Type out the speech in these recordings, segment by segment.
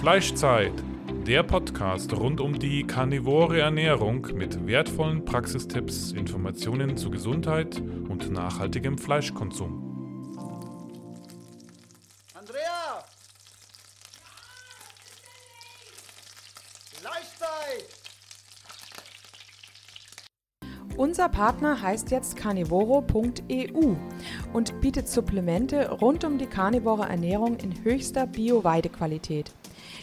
Fleischzeit, der Podcast rund um die karnivore Ernährung mit wertvollen Praxistipps, Informationen zu Gesundheit und nachhaltigem Fleischkonsum. Andrea! Fleischzeit! Unser Partner heißt jetzt carnivoro.eu und bietet Supplemente rund um die karnivore Ernährung in höchster Bio-Weidequalität.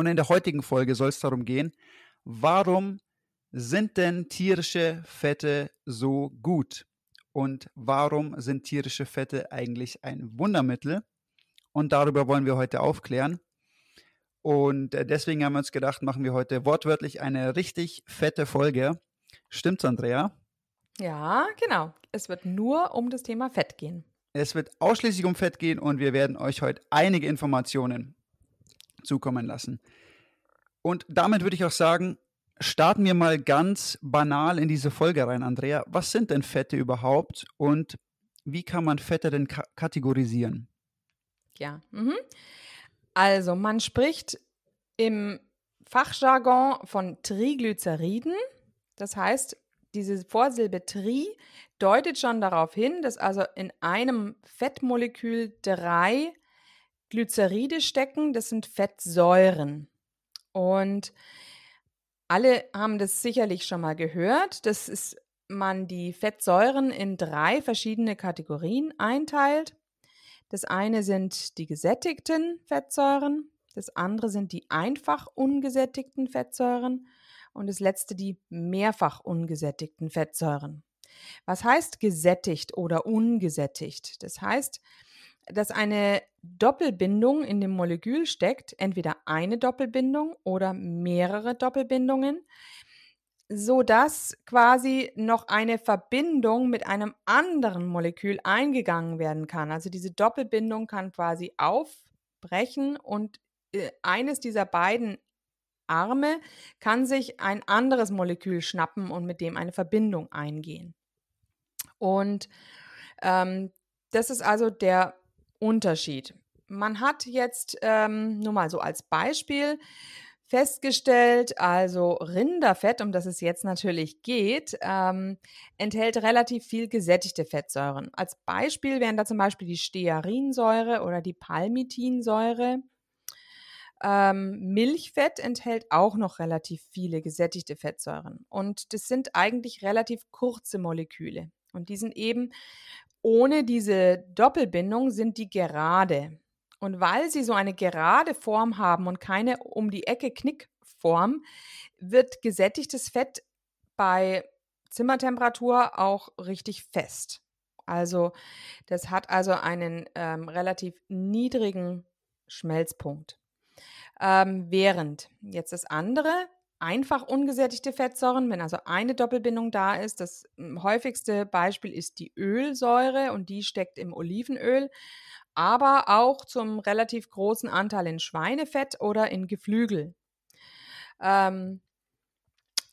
Und in der heutigen Folge soll es darum gehen, warum sind denn tierische Fette so gut? Und warum sind tierische Fette eigentlich ein Wundermittel? Und darüber wollen wir heute aufklären. Und äh, deswegen haben wir uns gedacht, machen wir heute wortwörtlich eine richtig fette Folge. Stimmt's, Andrea? Ja, genau. Es wird nur um das Thema Fett gehen. Es wird ausschließlich um Fett gehen und wir werden euch heute einige Informationen zukommen lassen. Und damit würde ich auch sagen, starten wir mal ganz banal in diese Folge rein, Andrea. Was sind denn Fette überhaupt und wie kann man Fette denn ka kategorisieren? Ja, mhm. also man spricht im Fachjargon von Triglyceriden. Das heißt, diese Vorsilbe Tri deutet schon darauf hin, dass also in einem Fettmolekül drei Glyceride stecken. Das sind Fettsäuren. Und alle haben das sicherlich schon mal gehört, dass es, man die Fettsäuren in drei verschiedene Kategorien einteilt. Das eine sind die gesättigten Fettsäuren, das andere sind die einfach ungesättigten Fettsäuren und das letzte die mehrfach ungesättigten Fettsäuren. Was heißt gesättigt oder ungesättigt? Das heißt, dass eine Doppelbindung in dem Molekül steckt, entweder eine Doppelbindung oder mehrere Doppelbindungen, so dass quasi noch eine Verbindung mit einem anderen Molekül eingegangen werden kann. Also diese Doppelbindung kann quasi aufbrechen und äh, eines dieser beiden Arme kann sich ein anderes Molekül schnappen und mit dem eine Verbindung eingehen. Und ähm, das ist also der Unterschied. Man hat jetzt ähm, nur mal so als Beispiel festgestellt, also Rinderfett, um das es jetzt natürlich geht, ähm, enthält relativ viel gesättigte Fettsäuren. Als Beispiel wären da zum Beispiel die Stearinsäure oder die Palmitinsäure. Ähm, Milchfett enthält auch noch relativ viele gesättigte Fettsäuren. Und das sind eigentlich relativ kurze Moleküle. Und die sind eben ohne diese Doppelbindung sind die gerade. Und weil sie so eine gerade Form haben und keine um die Ecke Knickform, wird gesättigtes Fett bei Zimmertemperatur auch richtig fest. Also das hat also einen ähm, relativ niedrigen Schmelzpunkt. Ähm, während jetzt das andere einfach ungesättigte Fettsäuren, wenn also eine Doppelbindung da ist. Das hm, häufigste Beispiel ist die Ölsäure und die steckt im Olivenöl, aber auch zum relativ großen Anteil in Schweinefett oder in Geflügel. Ähm,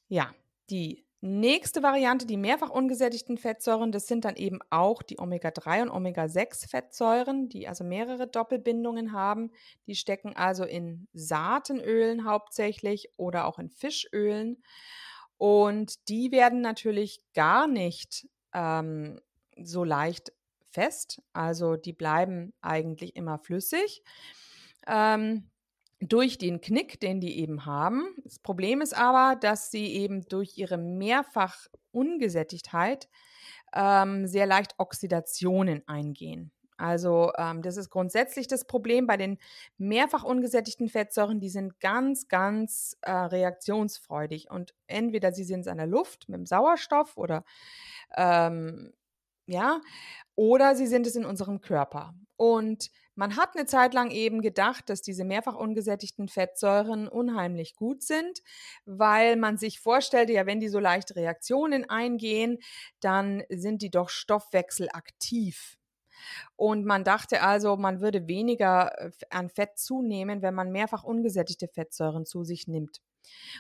ja, die Nächste Variante, die mehrfach ungesättigten Fettsäuren, das sind dann eben auch die Omega-3 und Omega-6-Fettsäuren, die also mehrere Doppelbindungen haben. Die stecken also in Saatenölen hauptsächlich oder auch in Fischölen. Und die werden natürlich gar nicht ähm, so leicht fest. Also die bleiben eigentlich immer flüssig. Ähm, durch den Knick, den die eben haben. Das Problem ist aber, dass sie eben durch ihre mehrfach Ungesättigtheit ähm, sehr leicht Oxidationen eingehen. Also ähm, das ist grundsätzlich das Problem bei den mehrfach ungesättigten Fettsäuren. Die sind ganz, ganz äh, reaktionsfreudig und entweder sie sind in der Luft mit dem Sauerstoff oder ähm, ja, oder sie sind es in unserem Körper. Und man hat eine Zeit lang eben gedacht, dass diese mehrfach ungesättigten Fettsäuren unheimlich gut sind, weil man sich vorstellte, ja, wenn die so leichte Reaktionen eingehen, dann sind die doch stoffwechselaktiv. Und man dachte also, man würde weniger äh, an Fett zunehmen, wenn man mehrfach ungesättigte Fettsäuren zu sich nimmt.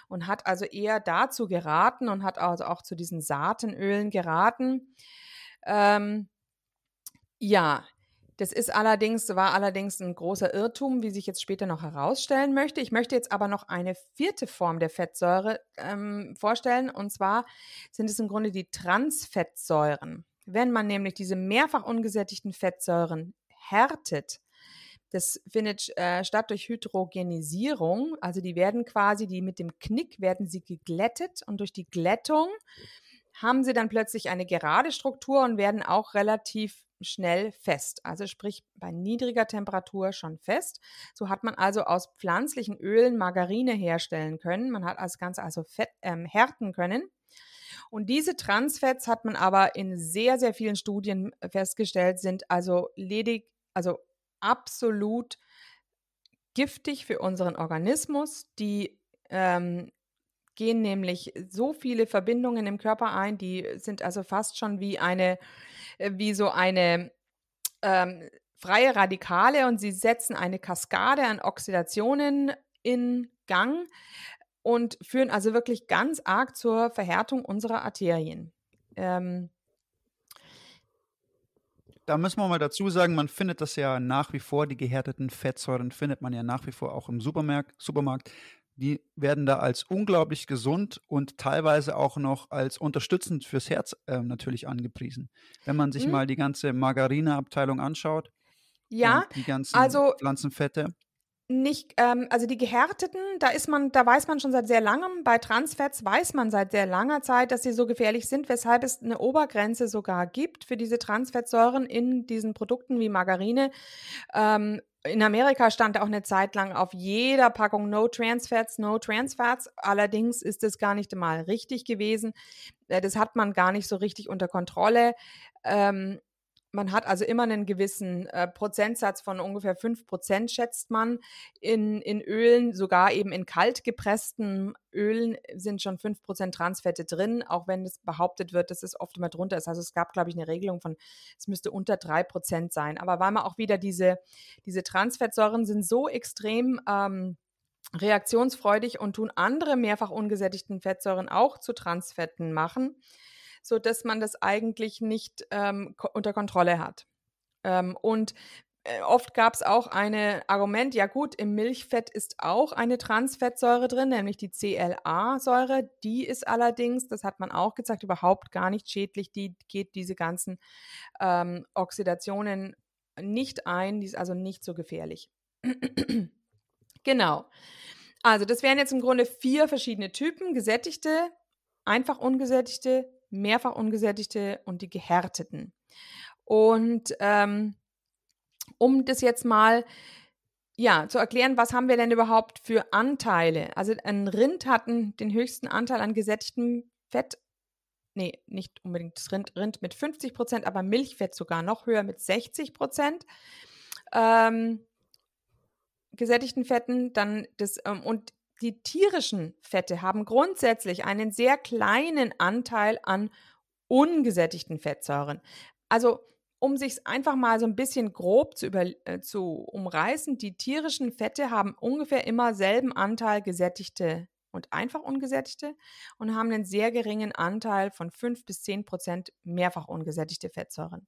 Und hat also eher dazu geraten und hat also auch zu diesen Saatenölen geraten. Ähm, ja, das ist allerdings, war allerdings ein großer Irrtum, wie sich jetzt später noch herausstellen möchte. Ich möchte jetzt aber noch eine vierte Form der Fettsäure ähm, vorstellen. Und zwar sind es im Grunde die Transfettsäuren. Wenn man nämlich diese mehrfach ungesättigten Fettsäuren härtet, das findet äh, statt durch Hydrogenisierung, also die werden quasi, die mit dem Knick werden sie geglättet und durch die Glättung haben sie dann plötzlich eine gerade Struktur und werden auch relativ schnell fest. Also sprich bei niedriger Temperatur schon fest. So hat man also aus pflanzlichen Ölen Margarine herstellen können. Man hat das Ganze also fett, ähm, härten können. Und diese Transfets hat man aber in sehr, sehr vielen Studien festgestellt, sind also ledig, also absolut giftig für unseren Organismus. Die ähm, gehen nämlich so viele Verbindungen im Körper ein, die sind also fast schon wie eine, äh, wie so eine ähm, freie Radikale und sie setzen eine Kaskade an Oxidationen in Gang und führen also wirklich ganz arg zur Verhärtung unserer Arterien. Ähm, da müssen wir mal dazu sagen, man findet das ja nach wie vor, die gehärteten Fettsäuren findet man ja nach wie vor auch im Supermarkt. Supermarkt. Die werden da als unglaublich gesund und teilweise auch noch als unterstützend fürs Herz äh, natürlich angepriesen. Wenn man sich hm. mal die ganze Margarineabteilung anschaut, ja, die ganzen also, Pflanzenfette nicht, ähm, also die gehärteten, da ist man, da weiß man schon seit sehr langem, bei Transfets weiß man seit sehr langer Zeit, dass sie so gefährlich sind, weshalb es eine Obergrenze sogar gibt für diese Transfettsäuren in diesen Produkten wie Margarine. Ähm, in Amerika stand auch eine Zeit lang auf jeder Packung No Trans Fats, No Trans Fats. Allerdings ist das gar nicht mal richtig gewesen. Äh, das hat man gar nicht so richtig unter Kontrolle. Ähm, man hat also immer einen gewissen äh, Prozentsatz von ungefähr 5 Prozent, schätzt man, in, in Ölen. Sogar eben in kalt gepressten Ölen sind schon 5 Prozent Transfette drin, auch wenn es behauptet wird, dass es oft immer drunter ist. Also es gab, glaube ich, eine Regelung von, es müsste unter 3 Prozent sein. Aber weil man auch wieder diese, diese Transfettsäuren sind so extrem ähm, reaktionsfreudig und tun andere mehrfach ungesättigten Fettsäuren auch zu Transfetten machen so dass man das eigentlich nicht ähm, unter Kontrolle hat. Ähm, und äh, oft gab es auch ein Argument, ja gut, im Milchfett ist auch eine Transfettsäure drin, nämlich die CLA-Säure. Die ist allerdings, das hat man auch gezeigt, überhaupt gar nicht schädlich. Die geht diese ganzen ähm, Oxidationen nicht ein, die ist also nicht so gefährlich. genau. Also das wären jetzt im Grunde vier verschiedene Typen, gesättigte, einfach ungesättigte, mehrfach ungesättigte und die gehärteten. Und ähm, um das jetzt mal ja, zu erklären, was haben wir denn überhaupt für Anteile? Also ein Rind hat den höchsten Anteil an gesättigtem Fett. Nee, nicht unbedingt das Rind, Rind mit 50 Prozent, aber Milchfett sogar noch höher mit 60 Prozent. Ähm, gesättigten Fetten, dann das, ähm, und die tierischen Fette haben grundsätzlich einen sehr kleinen Anteil an ungesättigten Fettsäuren. Also um sich einfach mal so ein bisschen grob zu, über, äh, zu umreißen, die tierischen Fette haben ungefähr immer selben Anteil gesättigte und einfach ungesättigte und haben einen sehr geringen Anteil von 5 bis 10 Prozent mehrfach ungesättigte Fettsäuren.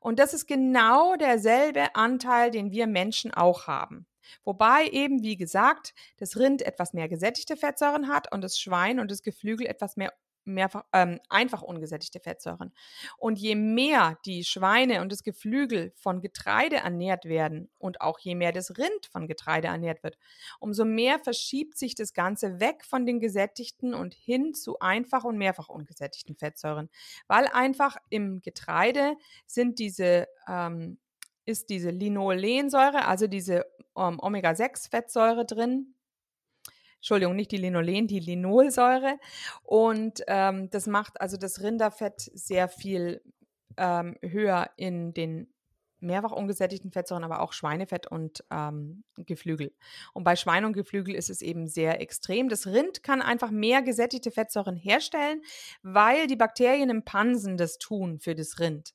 Und das ist genau derselbe Anteil, den wir Menschen auch haben. Wobei eben, wie gesagt, das Rind etwas mehr gesättigte Fettsäuren hat und das Schwein und das Geflügel etwas mehr mehrfach, ähm, einfach ungesättigte Fettsäuren. Und je mehr die Schweine und das Geflügel von Getreide ernährt werden und auch je mehr das Rind von Getreide ernährt wird, umso mehr verschiebt sich das Ganze weg von den gesättigten und hin zu einfach und mehrfach ungesättigten Fettsäuren. Weil einfach im Getreide sind diese ähm, ist diese Linolensäure, also diese ähm, Omega-6-Fettsäure drin, Entschuldigung, nicht die Linolen, die Linolsäure. Und ähm, das macht also das Rinderfett sehr viel ähm, höher in den mehrfach ungesättigten Fettsäuren, aber auch Schweinefett und ähm, Geflügel. Und bei Schwein und Geflügel ist es eben sehr extrem. Das Rind kann einfach mehr gesättigte Fettsäuren herstellen, weil die Bakterien im Pansen das tun für das Rind.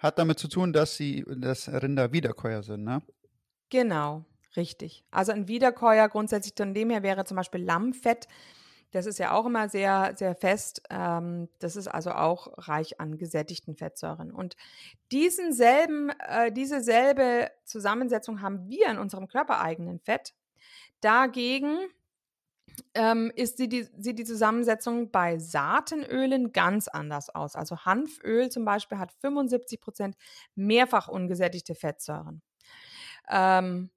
Hat damit zu tun, dass sie das Rinder Wiederkäuer sind, ne? Genau. Richtig. Also ein Wiederkäuer grundsätzlich von dem her wäre zum Beispiel Lammfett. Das ist ja auch immer sehr, sehr fest. Ähm, das ist also auch reich an gesättigten Fettsäuren. Und diesen selben, äh, diese selbe Zusammensetzung haben wir in unserem körpereigenen Fett. Dagegen ähm, ist die, die, sieht die Zusammensetzung bei Saatenölen ganz anders aus. Also Hanföl zum Beispiel hat 75 Prozent mehrfach ungesättigte Fettsäuren. Ähm,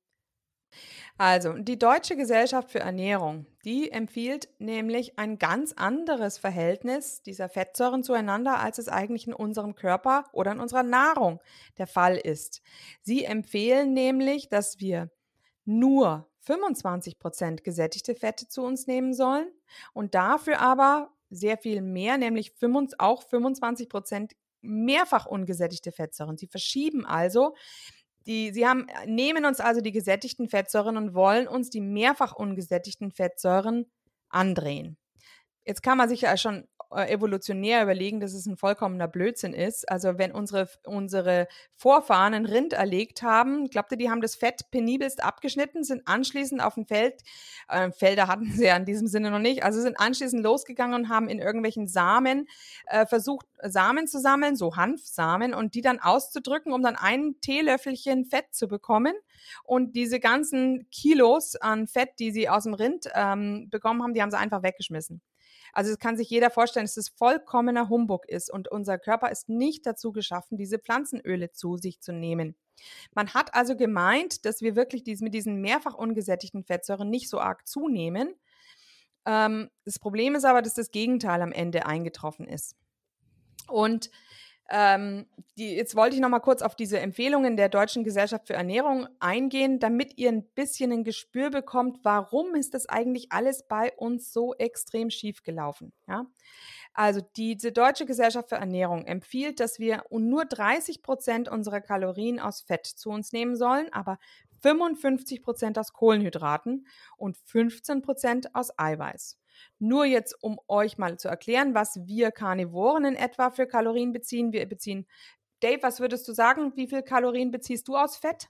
also, die Deutsche Gesellschaft für Ernährung, die empfiehlt nämlich ein ganz anderes Verhältnis dieser Fettsäuren zueinander, als es eigentlich in unserem Körper oder in unserer Nahrung der Fall ist. Sie empfehlen nämlich, dass wir nur 25 Prozent gesättigte Fette zu uns nehmen sollen und dafür aber sehr viel mehr, nämlich auch 25 Prozent mehrfach ungesättigte Fettsäuren. Sie verschieben also die, sie haben, nehmen uns also die gesättigten Fettsäuren und wollen uns die mehrfach ungesättigten Fettsäuren andrehen. Jetzt kann man sich ja schon evolutionär überlegen, dass es ein vollkommener Blödsinn ist. Also wenn unsere, unsere Vorfahren ein Rind erlegt haben, glaubte, die haben das Fett penibelst abgeschnitten, sind anschließend auf ein Feld, äh, Felder hatten sie ja in diesem Sinne noch nicht, also sind anschließend losgegangen und haben in irgendwelchen Samen äh, versucht, Samen zu sammeln, so Hanfsamen, und die dann auszudrücken, um dann ein Teelöffelchen Fett zu bekommen. Und diese ganzen Kilos an Fett, die sie aus dem Rind ähm, bekommen haben, die haben sie einfach weggeschmissen. Also es kann sich jeder vorstellen, dass es vollkommener Humbug ist und unser Körper ist nicht dazu geschaffen, diese Pflanzenöle zu sich zu nehmen. Man hat also gemeint, dass wir wirklich dies, mit diesen mehrfach ungesättigten Fettsäuren nicht so arg zunehmen. Ähm, das Problem ist aber, dass das Gegenteil am Ende eingetroffen ist. Und ähm, die, jetzt wollte ich noch mal kurz auf diese Empfehlungen der Deutschen Gesellschaft für Ernährung eingehen, damit ihr ein bisschen ein Gespür bekommt, warum ist das eigentlich alles bei uns so extrem schief gelaufen. Ja? Also diese Deutsche Gesellschaft für Ernährung empfiehlt, dass wir nur 30 Prozent unserer Kalorien aus Fett zu uns nehmen sollen, aber 55 Prozent aus Kohlenhydraten und 15 Prozent aus Eiweiß. Nur jetzt, um euch mal zu erklären, was wir Karnivoren in etwa für Kalorien beziehen. Wir beziehen, Dave, was würdest du sagen? Wie viel Kalorien beziehst du aus Fett?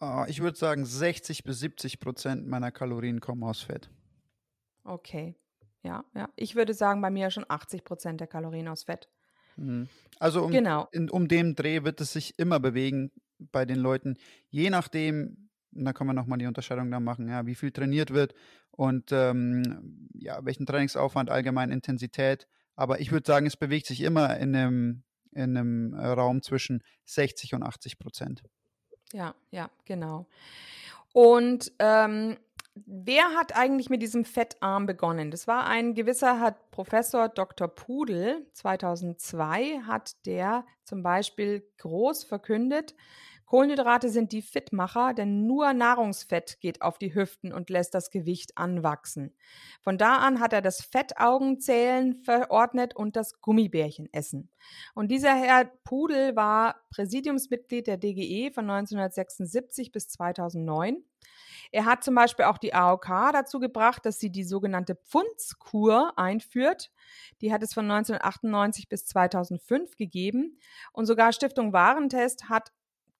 Uh, ich würde sagen, 60 bis 70 Prozent meiner Kalorien kommen aus Fett. Okay. Ja, ja. Ich würde sagen, bei mir schon 80 Prozent der Kalorien aus Fett. Mhm. Also um, genau. in, um dem Dreh wird es sich immer bewegen bei den Leuten, je nachdem, und da können wir nochmal die Unterscheidung da machen, ja, wie viel trainiert wird und ähm, ja, welchen Trainingsaufwand, allgemein Intensität. Aber ich würde sagen, es bewegt sich immer in einem, in einem äh, Raum zwischen 60 und 80 Prozent. Ja, ja, genau. Und ähm, wer hat eigentlich mit diesem Fettarm begonnen? Das war ein gewisser hat Professor Dr. Pudel. 2002 hat der zum Beispiel groß verkündet, Kohlenhydrate sind die Fitmacher, denn nur Nahrungsfett geht auf die Hüften und lässt das Gewicht anwachsen. Von da an hat er das Fettaugenzählen verordnet und das Gummibärchenessen. Und dieser Herr Pudel war Präsidiumsmitglied der DGE von 1976 bis 2009. Er hat zum Beispiel auch die AOK dazu gebracht, dass sie die sogenannte Pfundskur einführt. Die hat es von 1998 bis 2005 gegeben. Und sogar Stiftung Warentest hat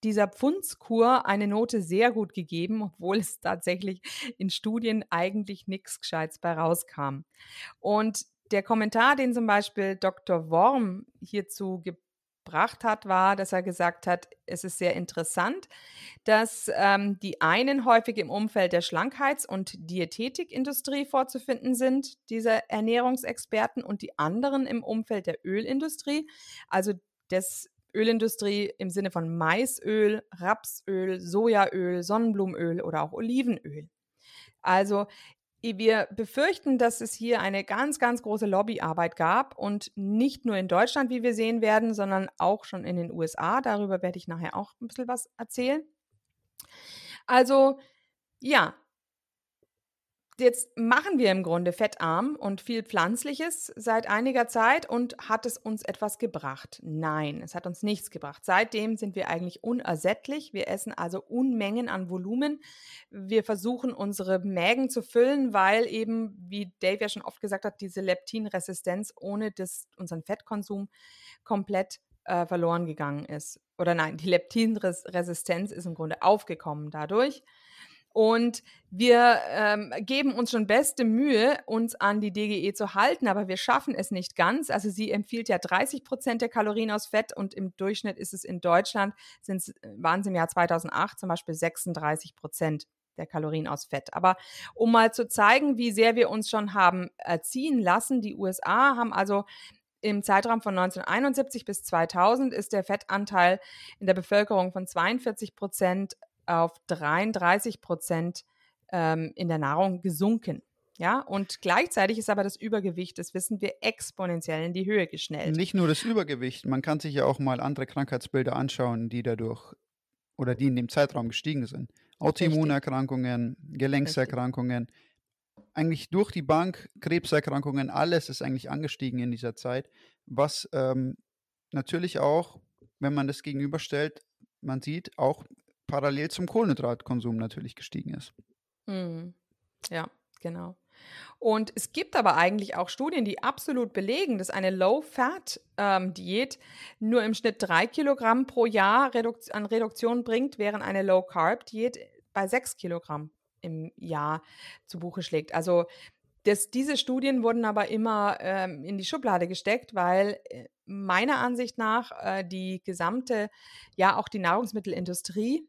dieser Pfundskur eine Note sehr gut gegeben, obwohl es tatsächlich in Studien eigentlich nichts Gescheites bei rauskam. Und der Kommentar, den zum Beispiel Dr. Worm hierzu gebracht hat, war, dass er gesagt hat, es ist sehr interessant, dass ähm, die einen häufig im Umfeld der Schlankheits- und Diätetikindustrie vorzufinden sind, diese Ernährungsexperten, und die anderen im Umfeld der Ölindustrie, also des Ölindustrie im Sinne von Maisöl, Rapsöl, Sojaöl, Sonnenblumenöl oder auch Olivenöl. Also wir befürchten, dass es hier eine ganz, ganz große Lobbyarbeit gab und nicht nur in Deutschland, wie wir sehen werden, sondern auch schon in den USA. Darüber werde ich nachher auch ein bisschen was erzählen. Also ja, Jetzt machen wir im Grunde fettarm und viel Pflanzliches seit einiger Zeit und hat es uns etwas gebracht? Nein, es hat uns nichts gebracht. Seitdem sind wir eigentlich unersättlich. Wir essen also Unmengen an Volumen. Wir versuchen unsere Mägen zu füllen, weil eben, wie Dave ja schon oft gesagt hat, diese Leptinresistenz ohne das, unseren Fettkonsum komplett äh, verloren gegangen ist. Oder nein, die Leptinresistenz ist im Grunde aufgekommen dadurch. Und wir ähm, geben uns schon beste Mühe, uns an die DGE zu halten, aber wir schaffen es nicht ganz. Also sie empfiehlt ja 30 Prozent der Kalorien aus Fett und im Durchschnitt ist es in Deutschland, waren es im Jahr 2008 zum Beispiel 36 Prozent der Kalorien aus Fett. Aber um mal zu zeigen, wie sehr wir uns schon haben erziehen lassen, die USA haben also im Zeitraum von 1971 bis 2000 ist der Fettanteil in der Bevölkerung von 42 Prozent auf 33 Prozent ähm, in der Nahrung gesunken. Ja, und gleichzeitig ist aber das Übergewicht, das wissen wir, exponentiell in die Höhe geschnellt. Nicht nur das Übergewicht, man kann sich ja auch mal andere Krankheitsbilder anschauen, die dadurch oder die in dem Zeitraum gestiegen sind. Autoimmunerkrankungen, Gelenkserkrankungen, Richtig. eigentlich durch die Bank, Krebserkrankungen, alles ist eigentlich angestiegen in dieser Zeit, was ähm, natürlich auch, wenn man das gegenüberstellt, man sieht, auch parallel zum Kohlenhydratkonsum natürlich gestiegen ist. Mhm. Ja, genau. Und es gibt aber eigentlich auch Studien, die absolut belegen, dass eine Low-Fat-Diät ähm, nur im Schnitt drei Kilogramm pro Jahr Redukt an Reduktion bringt, während eine Low-Carb-Diät bei sechs Kilogramm im Jahr zu Buche schlägt. Also das, diese Studien wurden aber immer ähm, in die Schublade gesteckt, weil äh, meiner Ansicht nach äh, die gesamte, ja auch die Nahrungsmittelindustrie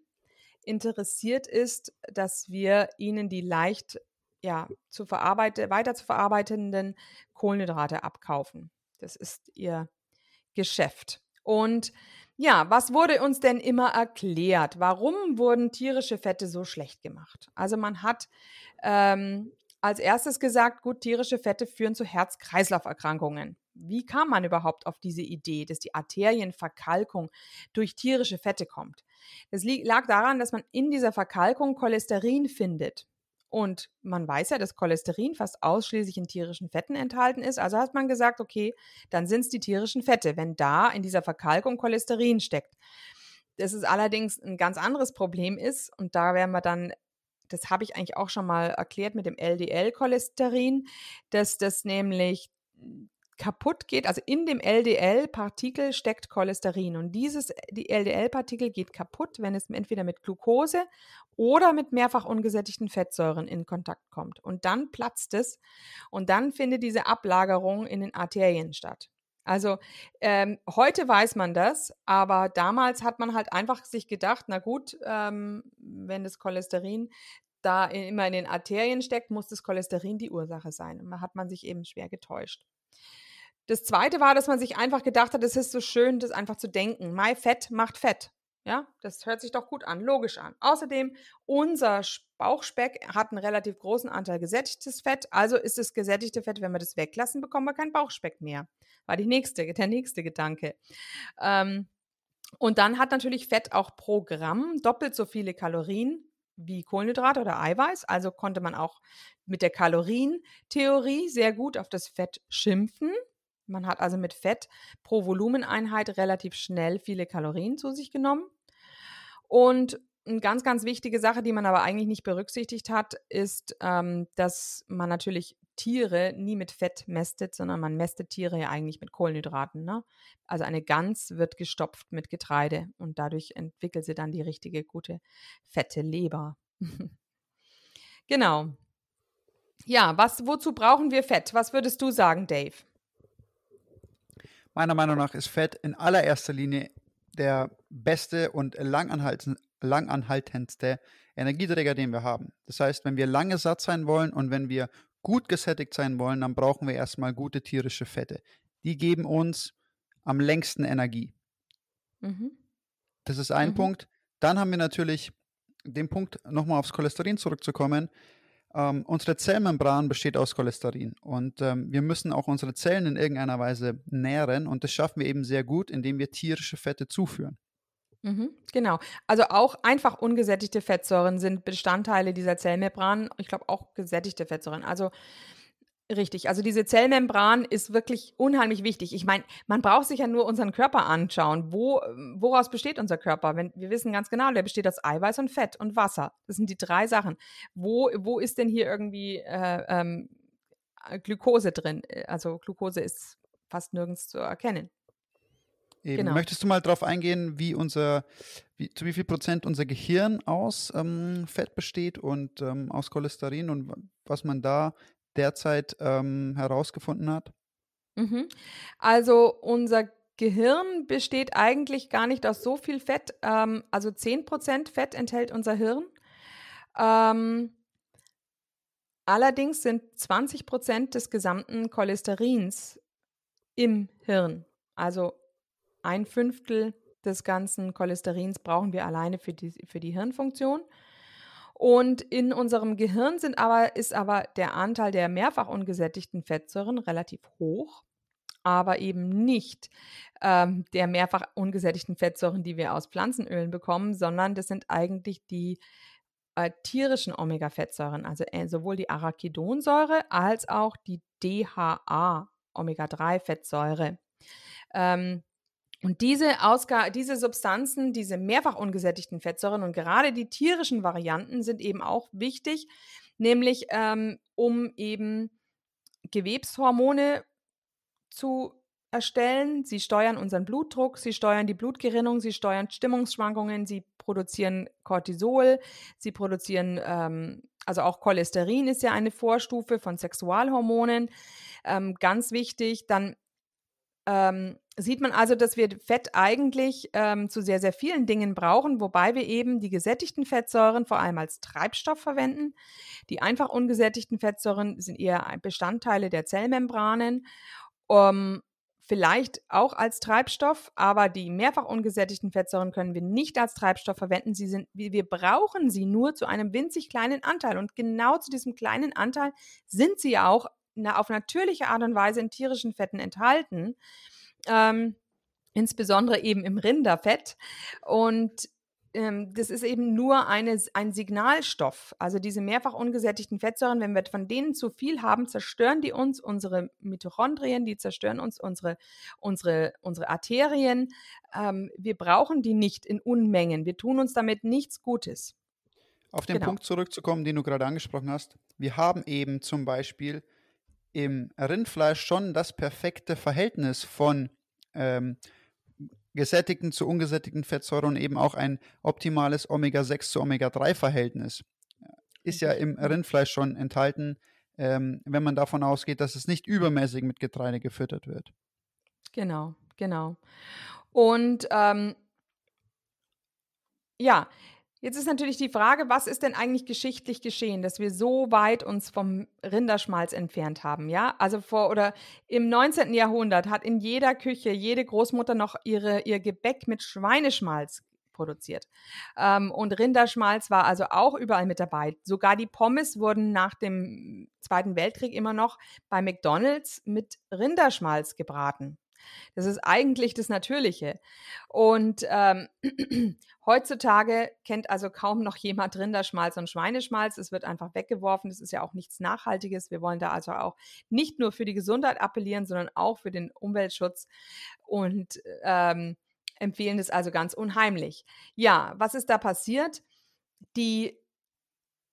interessiert ist, dass wir ihnen die leicht ja, zu verarbeite, weiter zu verarbeitenden Kohlenhydrate abkaufen. Das ist ihr Geschäft. Und ja, was wurde uns denn immer erklärt? Warum wurden tierische Fette so schlecht gemacht? Also man hat ähm, als erstes gesagt, gut, tierische Fette führen zu Herz-Kreislauf-Erkrankungen. Wie kam man überhaupt auf diese Idee, dass die Arterienverkalkung durch tierische Fette kommt? Das lag daran, dass man in dieser Verkalkung Cholesterin findet. Und man weiß ja, dass Cholesterin fast ausschließlich in tierischen Fetten enthalten ist. Also hat man gesagt, okay, dann sind es die tierischen Fette, wenn da in dieser Verkalkung Cholesterin steckt. Das ist allerdings ein ganz anderes Problem ist, und da werden wir dann, das habe ich eigentlich auch schon mal erklärt mit dem LDL-Cholesterin, dass das nämlich kaputt geht, also in dem LDL-Partikel steckt Cholesterin und dieses, die LDL-Partikel geht kaputt, wenn es entweder mit Glucose oder mit mehrfach ungesättigten Fettsäuren in Kontakt kommt. Und dann platzt es und dann findet diese Ablagerung in den Arterien statt. Also ähm, heute weiß man das, aber damals hat man halt einfach sich gedacht, na gut, ähm, wenn das Cholesterin da immer in den Arterien steckt, muss das Cholesterin die Ursache sein. Und da hat man sich eben schwer getäuscht. Das zweite war, dass man sich einfach gedacht hat, es ist so schön, das einfach zu denken. My Fett macht Fett. Ja, das hört sich doch gut an, logisch an. Außerdem, unser Bauchspeck hat einen relativ großen Anteil gesättigtes Fett. Also ist das gesättigte Fett, wenn wir das weglassen, bekommen wir keinen Bauchspeck mehr. War die nächste, der nächste Gedanke. Ähm, und dann hat natürlich Fett auch pro Gramm doppelt so viele Kalorien wie Kohlenhydrate oder Eiweiß. Also konnte man auch mit der Kalorientheorie sehr gut auf das Fett schimpfen. Man hat also mit Fett pro Volumeneinheit relativ schnell viele Kalorien zu sich genommen. Und eine ganz, ganz wichtige Sache, die man aber eigentlich nicht berücksichtigt hat, ist, ähm, dass man natürlich Tiere nie mit Fett mästet, sondern man mästet Tiere ja eigentlich mit Kohlenhydraten. Ne? Also eine Gans wird gestopft mit Getreide und dadurch entwickelt sie dann die richtige, gute, fette Leber. genau. Ja, was, wozu brauchen wir Fett? Was würdest du sagen, Dave? Meiner Meinung nach ist Fett in allererster Linie der beste und langanhaltendste Energieträger, den wir haben. Das heißt, wenn wir lange satt sein wollen und wenn wir gut gesättigt sein wollen, dann brauchen wir erstmal gute tierische Fette. Die geben uns am längsten Energie. Mhm. Das ist ein mhm. Punkt. Dann haben wir natürlich den Punkt, nochmal aufs Cholesterin zurückzukommen. Ähm, unsere Zellmembran besteht aus Cholesterin und ähm, wir müssen auch unsere Zellen in irgendeiner Weise nähren und das schaffen wir eben sehr gut, indem wir tierische Fette zuführen. Mhm, genau. Also auch einfach ungesättigte Fettsäuren sind Bestandteile dieser Zellmembran. Ich glaube auch gesättigte Fettsäuren. Also richtig. Also diese Zellmembran ist wirklich unheimlich wichtig. Ich meine, man braucht sich ja nur unseren Körper anschauen. Wo, woraus besteht unser Körper? Wenn, wir wissen ganz genau, der besteht aus Eiweiß und Fett und Wasser. Das sind die drei Sachen. Wo, wo ist denn hier irgendwie äh, ähm, Glukose drin? Also Glukose ist fast nirgends zu erkennen. Eben. Genau. Möchtest du mal darauf eingehen, wie unser, wie, zu wie viel Prozent unser Gehirn aus ähm, Fett besteht und ähm, aus Cholesterin und was man da derzeit ähm, herausgefunden hat? Mhm. Also unser Gehirn besteht eigentlich gar nicht aus so viel Fett. Ähm, also 10% Fett enthält unser Hirn. Ähm, allerdings sind 20% des gesamten Cholesterins im Hirn. Also ein Fünftel des ganzen Cholesterins brauchen wir alleine für die, für die Hirnfunktion. Und in unserem Gehirn sind aber, ist aber der Anteil der mehrfach ungesättigten Fettsäuren relativ hoch, aber eben nicht ähm, der mehrfach ungesättigten Fettsäuren, die wir aus Pflanzenölen bekommen, sondern das sind eigentlich die äh, tierischen Omega-Fettsäuren, also äh, sowohl die Arachidonsäure als auch die DHA, Omega-3-Fettsäure. Ähm, und diese, Ausga diese Substanzen, diese mehrfach ungesättigten Fettsäuren und gerade die tierischen Varianten sind eben auch wichtig, nämlich ähm, um eben Gewebshormone zu erstellen. Sie steuern unseren Blutdruck, sie steuern die Blutgerinnung, sie steuern Stimmungsschwankungen, sie produzieren Cortisol, sie produzieren, ähm, also auch Cholesterin ist ja eine Vorstufe von Sexualhormonen, ähm, ganz wichtig. Dann ähm, sieht man also, dass wir Fett eigentlich ähm, zu sehr, sehr vielen Dingen brauchen, wobei wir eben die gesättigten Fettsäuren vor allem als Treibstoff verwenden. Die einfach ungesättigten Fettsäuren sind eher Bestandteile der Zellmembranen. Um, vielleicht auch als Treibstoff, aber die mehrfach ungesättigten Fettsäuren können wir nicht als Treibstoff verwenden. Sie sind, wir brauchen sie nur zu einem winzig kleinen Anteil. Und genau zu diesem kleinen Anteil sind sie auch auf natürliche Art und Weise in tierischen Fetten enthalten, ähm, insbesondere eben im Rinderfett. Und ähm, das ist eben nur eine, ein Signalstoff. Also diese mehrfach ungesättigten Fettsäuren, wenn wir von denen zu viel haben, zerstören die uns unsere Mitochondrien, die zerstören uns unsere, unsere, unsere Arterien. Ähm, wir brauchen die nicht in Unmengen. Wir tun uns damit nichts Gutes. Auf den genau. Punkt zurückzukommen, den du gerade angesprochen hast. Wir haben eben zum Beispiel im Rindfleisch schon das perfekte Verhältnis von ähm, gesättigten zu ungesättigten Fettsäuren und eben auch ein optimales Omega-6 zu Omega-3-Verhältnis. Ist ja im Rindfleisch schon enthalten, ähm, wenn man davon ausgeht, dass es nicht übermäßig mit Getreide gefüttert wird. Genau, genau. Und ähm, ja, Jetzt ist natürlich die Frage, was ist denn eigentlich geschichtlich geschehen, dass wir so weit uns vom Rinderschmalz entfernt haben, ja? Also vor oder im 19. Jahrhundert hat in jeder Küche jede Großmutter noch ihre, ihr Gebäck mit Schweineschmalz produziert. Ähm, und Rinderschmalz war also auch überall mit dabei. Sogar die Pommes wurden nach dem Zweiten Weltkrieg immer noch bei McDonald's mit Rinderschmalz gebraten. Das ist eigentlich das Natürliche. Und ähm, heutzutage kennt also kaum noch jemand Rinderschmalz und Schweineschmalz. Es wird einfach weggeworfen. Das ist ja auch nichts Nachhaltiges. Wir wollen da also auch nicht nur für die Gesundheit appellieren, sondern auch für den Umweltschutz und ähm, empfehlen es also ganz unheimlich. Ja, was ist da passiert? Die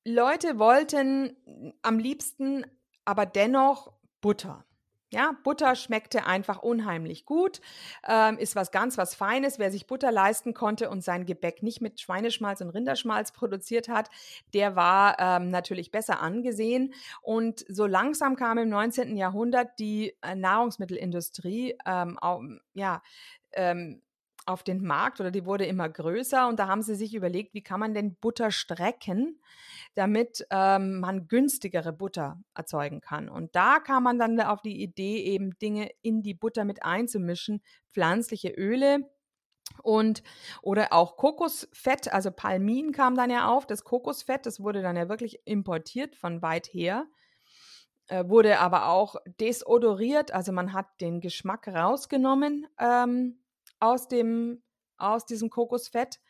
Leute wollten am liebsten aber dennoch Butter. Ja, Butter schmeckte einfach unheimlich gut, ähm, ist was ganz was Feines. Wer sich Butter leisten konnte und sein Gebäck nicht mit Schweineschmalz und Rinderschmalz produziert hat, der war ähm, natürlich besser angesehen. Und so langsam kam im 19. Jahrhundert die äh, Nahrungsmittelindustrie ähm, auch, ja, ähm, auf den Markt oder die wurde immer größer und da haben sie sich überlegt, wie kann man denn Butter strecken, damit ähm, man günstigere Butter erzeugen kann. Und da kam man dann auf die Idee, eben Dinge in die Butter mit einzumischen, pflanzliche Öle, und oder auch Kokosfett, also Palmin kam dann ja auf, das Kokosfett, das wurde dann ja wirklich importiert von weit her, äh, wurde aber auch desodoriert, also man hat den Geschmack rausgenommen ähm, aus, dem, aus diesem Kokosfett.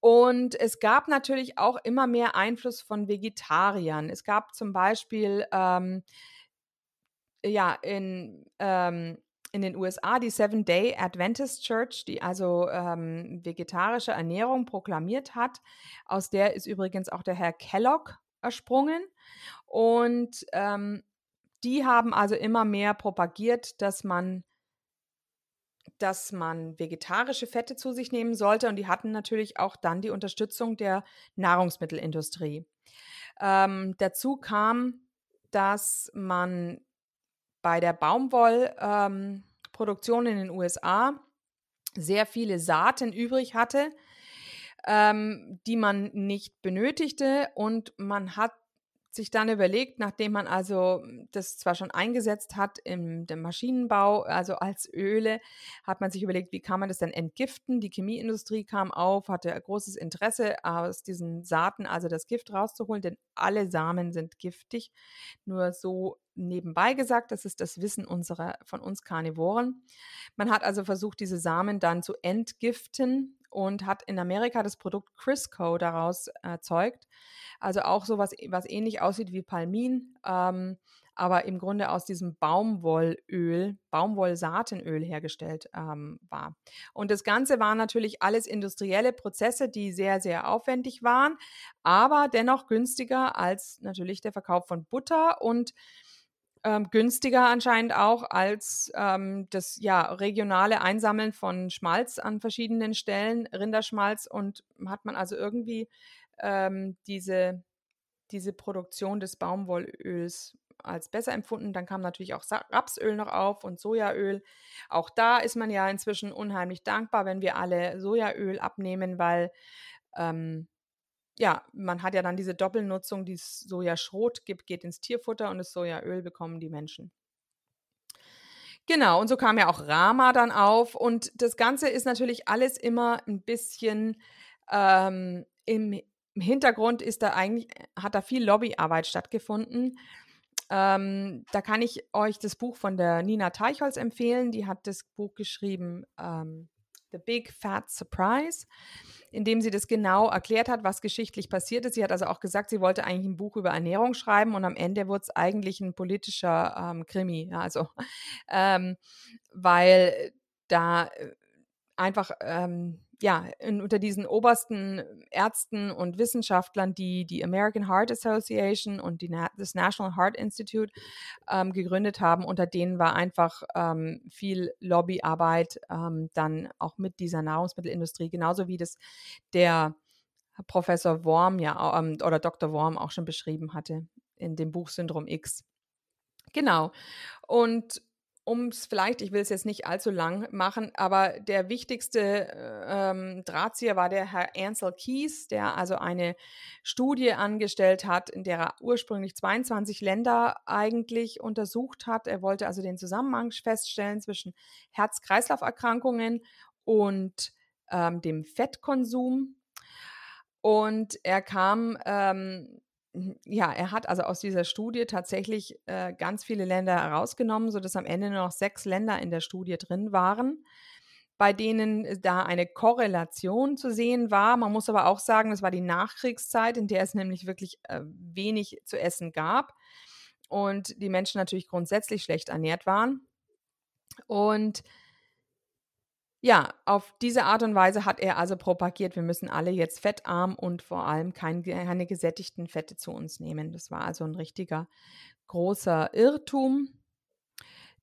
Und es gab natürlich auch immer mehr Einfluss von Vegetariern. Es gab zum Beispiel ähm, ja in, ähm, in den USA die Seven-Day Adventist Church, die also ähm, vegetarische Ernährung proklamiert hat. Aus der ist übrigens auch der Herr Kellogg ersprungen. Und ähm, die haben also immer mehr propagiert, dass man dass man vegetarische Fette zu sich nehmen sollte und die hatten natürlich auch dann die Unterstützung der Nahrungsmittelindustrie. Ähm, dazu kam, dass man bei der Baumwollproduktion ähm, in den USA sehr viele Saaten übrig hatte, ähm, die man nicht benötigte und man hat sich dann überlegt, nachdem man also hm, das zwar schon eingesetzt hat im dem Maschinenbau, also als Öle, hat man sich überlegt, wie kann man das denn entgiften? Die Chemieindustrie kam auf, hatte großes Interesse aus diesen Saaten, also das Gift rauszuholen, denn alle Samen sind giftig. Nur so nebenbei gesagt, das ist das Wissen unserer von uns Karnivoren. Man hat also versucht, diese Samen dann zu entgiften und hat in Amerika das Produkt Crisco daraus erzeugt. Also auch so was, was ähnlich aussieht wie Palmin, ähm, aber im Grunde aus diesem Baumwollöl, Baumwollsaatenöl hergestellt ähm, war. Und das Ganze waren natürlich alles industrielle Prozesse, die sehr, sehr aufwendig waren, aber dennoch günstiger als natürlich der Verkauf von Butter und ähm, günstiger anscheinend auch als ähm, das ja, regionale Einsammeln von Schmalz an verschiedenen Stellen, Rinderschmalz. Und hat man also irgendwie ähm, diese, diese Produktion des Baumwollöls als besser empfunden. Dann kam natürlich auch Rapsöl noch auf und Sojaöl. Auch da ist man ja inzwischen unheimlich dankbar, wenn wir alle Sojaöl abnehmen, weil ähm, ja, man hat ja dann diese Doppelnutzung, die Sojaschrot gibt, geht ins Tierfutter und das Sojaöl bekommen die Menschen. Genau, und so kam ja auch Rama dann auf. Und das Ganze ist natürlich alles immer ein bisschen ähm, im, Hintergrund ist da eigentlich, hat da viel Lobbyarbeit stattgefunden. Ähm, da kann ich euch das Buch von der Nina Teichholz empfehlen. Die hat das Buch geschrieben, ähm, The Big Fat Surprise in dem sie das genau erklärt hat, was geschichtlich passiert ist. Sie hat also auch gesagt, sie wollte eigentlich ein Buch über Ernährung schreiben und am Ende wurde es eigentlich ein politischer ähm, Krimi. Also, ähm, weil da äh, einfach ähm, ja, in, unter diesen obersten Ärzten und Wissenschaftlern, die die American Heart Association und die, das National Heart Institute ähm, gegründet haben, unter denen war einfach ähm, viel Lobbyarbeit ähm, dann auch mit dieser Nahrungsmittelindustrie, genauso wie das der Professor Worm ja ähm, oder Dr. Worm auch schon beschrieben hatte in dem Buch Syndrom X. Genau. Und um es vielleicht, ich will es jetzt nicht allzu lang machen, aber der wichtigste ähm, Drahtzieher war der Herr Ansel Keys, der also eine Studie angestellt hat, in der er ursprünglich 22 Länder eigentlich untersucht hat. Er wollte also den Zusammenhang feststellen zwischen Herz-Kreislauf-Erkrankungen und ähm, dem Fettkonsum. Und er kam ähm, ja, er hat also aus dieser Studie tatsächlich äh, ganz viele Länder herausgenommen, sodass am Ende nur noch sechs Länder in der Studie drin waren, bei denen äh, da eine Korrelation zu sehen war. Man muss aber auch sagen, das war die Nachkriegszeit, in der es nämlich wirklich äh, wenig zu essen gab und die Menschen natürlich grundsätzlich schlecht ernährt waren. Und ja, auf diese Art und Weise hat er also propagiert, wir müssen alle jetzt fettarm und vor allem kein, keine gesättigten Fette zu uns nehmen. Das war also ein richtiger großer Irrtum.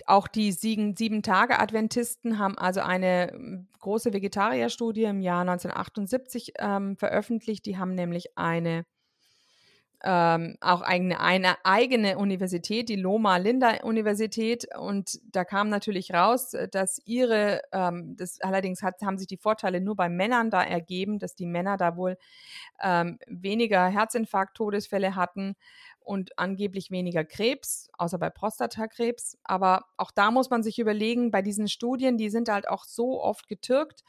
Auch die Sieben-Tage-Adventisten haben also eine ähm, große Vegetarierstudie im Jahr 1978 ähm, veröffentlicht. Die haben nämlich eine ähm, auch eine, eine eigene Universität, die Loma Linda Universität. Und da kam natürlich raus, äh, dass ihre, ähm, das allerdings hat, haben sich die Vorteile nur bei Männern da ergeben, dass die Männer da wohl ähm, weniger Herzinfarkt-Todesfälle hatten und angeblich weniger Krebs, außer bei Prostatakrebs. Aber auch da muss man sich überlegen, bei diesen Studien, die sind halt auch so oft getürkt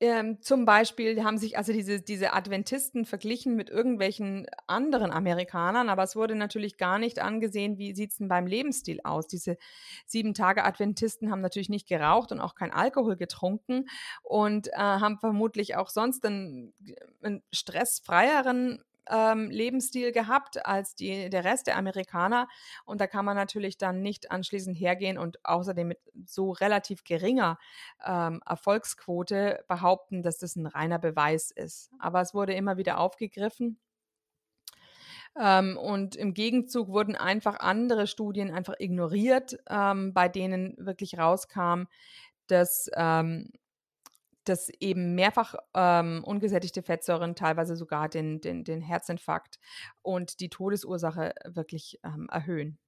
ähm, zum Beispiel haben sich also diese, diese Adventisten verglichen mit irgendwelchen anderen Amerikanern, aber es wurde natürlich gar nicht angesehen, wie sieht es denn beim Lebensstil aus. Diese sieben Tage Adventisten haben natürlich nicht geraucht und auch kein Alkohol getrunken und äh, haben vermutlich auch sonst einen, einen stressfreieren ähm, Lebensstil gehabt als die, der Rest der Amerikaner. Und da kann man natürlich dann nicht anschließend hergehen und außerdem mit so relativ geringer ähm, Erfolgsquote behaupten, dass das ein reiner Beweis ist. Aber es wurde immer wieder aufgegriffen. Ähm, und im Gegenzug wurden einfach andere Studien einfach ignoriert, ähm, bei denen wirklich rauskam, dass ähm, dass eben mehrfach ähm, ungesättigte Fettsäuren teilweise sogar den, den, den Herzinfarkt und die Todesursache wirklich ähm, erhöhen.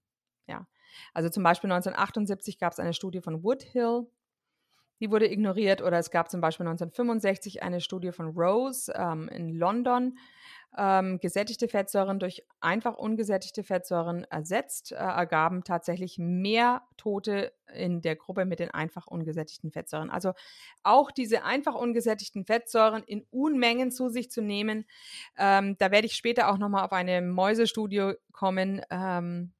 Ja. Also zum Beispiel 1978 gab es eine Studie von Woodhill, die wurde ignoriert, oder es gab zum Beispiel 1965 eine Studie von Rose ähm, in London, ähm, gesättigte Fettsäuren durch einfach ungesättigte Fettsäuren ersetzt, äh, ergaben tatsächlich mehr Tote in der Gruppe mit den einfach ungesättigten Fettsäuren. Also auch diese einfach ungesättigten Fettsäuren in Unmengen zu sich zu nehmen, ähm, da werde ich später auch nochmal auf eine Mäusestudie kommen. Ähm,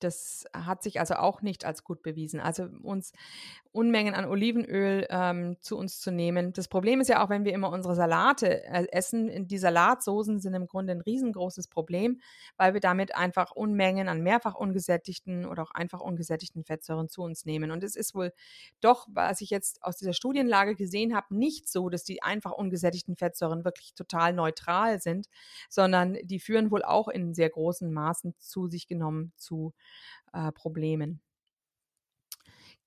das hat sich also auch nicht als gut bewiesen. Also uns Unmengen an Olivenöl ähm, zu uns zu nehmen. Das Problem ist ja auch, wenn wir immer unsere Salate äh, essen, die Salatsoßen sind im Grunde ein riesengroßes Problem, weil wir damit einfach Unmengen an mehrfach ungesättigten oder auch einfach ungesättigten Fettsäuren zu uns nehmen. Und es ist wohl doch, was ich jetzt aus dieser Studienlage gesehen habe, nicht so, dass die einfach ungesättigten Fettsäuren wirklich total neutral sind, sondern die führen wohl auch in sehr großen Maßen zu sich genommen zu äh, Problemen.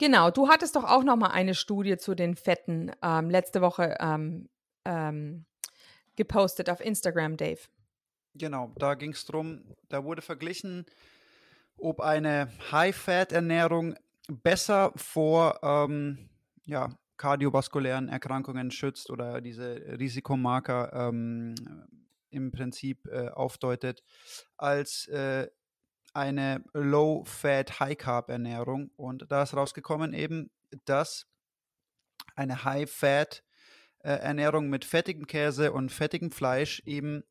Genau, du hattest doch auch noch mal eine Studie zu den Fetten ähm, letzte Woche ähm, ähm, gepostet auf Instagram, Dave. Genau, da ging es darum, da wurde verglichen, ob eine High-Fat-Ernährung besser vor ähm, ja, kardiovaskulären Erkrankungen schützt oder diese Risikomarker ähm, im Prinzip äh, aufdeutet, als äh, eine Low-Fat, High-Carb-Ernährung. Und da ist rausgekommen eben, dass eine High-Fat-Ernährung mit fettigem Käse und fettigem Fleisch eben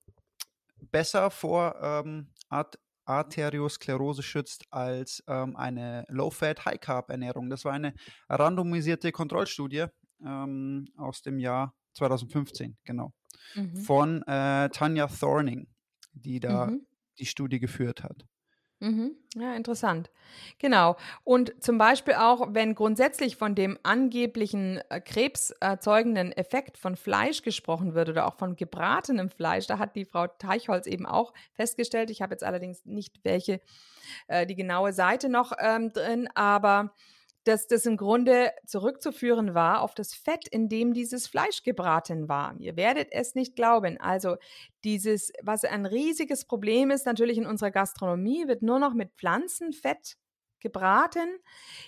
besser vor ähm, Art Arteriosklerose schützt als ähm, eine Low-Fat, High-Carb-Ernährung. Das war eine randomisierte Kontrollstudie ähm, aus dem Jahr 2015, genau, mhm. von äh, Tanja Thorning, die da mhm. die Studie geführt hat. Mhm. Ja, interessant. Genau. Und zum Beispiel auch, wenn grundsätzlich von dem angeblichen äh, krebserzeugenden Effekt von Fleisch gesprochen wird oder auch von gebratenem Fleisch, da hat die Frau Teichholz eben auch festgestellt. Ich habe jetzt allerdings nicht welche, äh, die genaue Seite noch ähm, drin, aber dass das im Grunde zurückzuführen war auf das Fett, in dem dieses Fleisch gebraten war. Ihr werdet es nicht glauben. Also dieses, was ein riesiges Problem ist, natürlich in unserer Gastronomie, wird nur noch mit Pflanzenfett gebraten.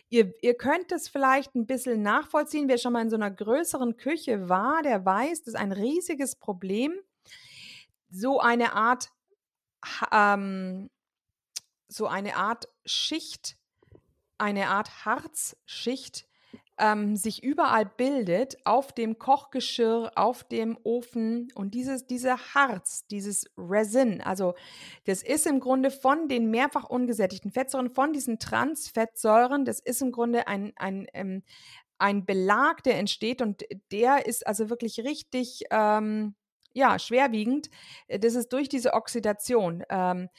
Ihr, ihr könnt es vielleicht ein bisschen nachvollziehen. Wer schon mal in so einer größeren Küche war, der weiß, das ist ein riesiges Problem. So eine Art, ähm, so eine Art Schicht eine Art Harzschicht ähm, sich überall bildet, auf dem Kochgeschirr, auf dem Ofen. Und dieses, dieser Harz, dieses Resin, also das ist im Grunde von den mehrfach ungesättigten Fettsäuren, von diesen Transfettsäuren, das ist im Grunde ein, ein, ähm, ein Belag, der entsteht und der ist also wirklich richtig. Ähm, ja, schwerwiegend. Das ist durch diese Oxidation, ähm,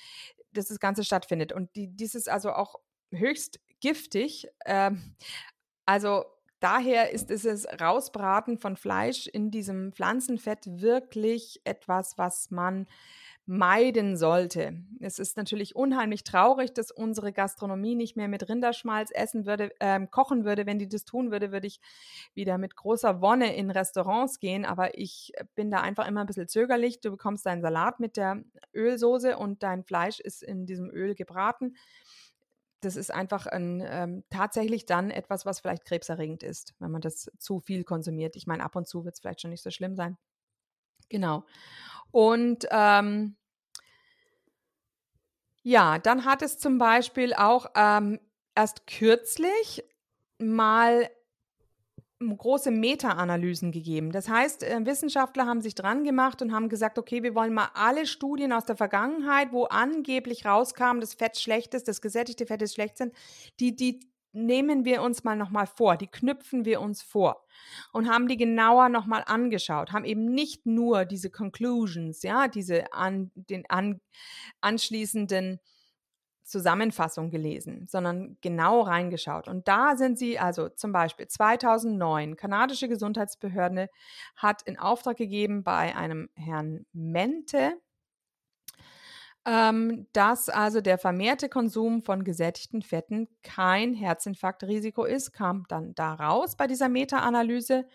dass das Ganze stattfindet. Und die, dies ist also auch höchst giftig. Ähm, also daher ist es Rausbraten von Fleisch in diesem Pflanzenfett wirklich etwas, was man meiden sollte. Es ist natürlich unheimlich traurig, dass unsere Gastronomie nicht mehr mit Rinderschmalz essen würde, ähm, kochen würde. Wenn die das tun würde, würde ich wieder mit großer Wonne in Restaurants gehen. Aber ich bin da einfach immer ein bisschen zögerlich. Du bekommst deinen Salat mit der Ölsoße und dein Fleisch ist in diesem Öl gebraten. Das ist einfach ein, ähm, tatsächlich dann etwas, was vielleicht krebserregend ist, wenn man das zu viel konsumiert. Ich meine, ab und zu wird es vielleicht schon nicht so schlimm sein. Genau. Und ähm, ja, dann hat es zum Beispiel auch ähm, erst kürzlich mal große Meta-Analysen gegeben. Das heißt, äh, Wissenschaftler haben sich dran gemacht und haben gesagt, okay, wir wollen mal alle Studien aus der Vergangenheit, wo angeblich rauskam, dass Fett schlecht ist, dass gesättigte Fette schlecht sind, die, die nehmen wir uns mal nochmal vor, die knüpfen wir uns vor und haben die genauer nochmal angeschaut, haben eben nicht nur diese Conclusions, ja, diese an, den an, anschließenden Zusammenfassung gelesen, sondern genau reingeschaut. Und da sind sie also zum Beispiel 2009, kanadische Gesundheitsbehörde hat in Auftrag gegeben bei einem Herrn Mente, ähm, dass also der vermehrte Konsum von gesättigten Fetten kein Herzinfarktrisiko ist, kam dann da raus bei dieser Meta-Analyse.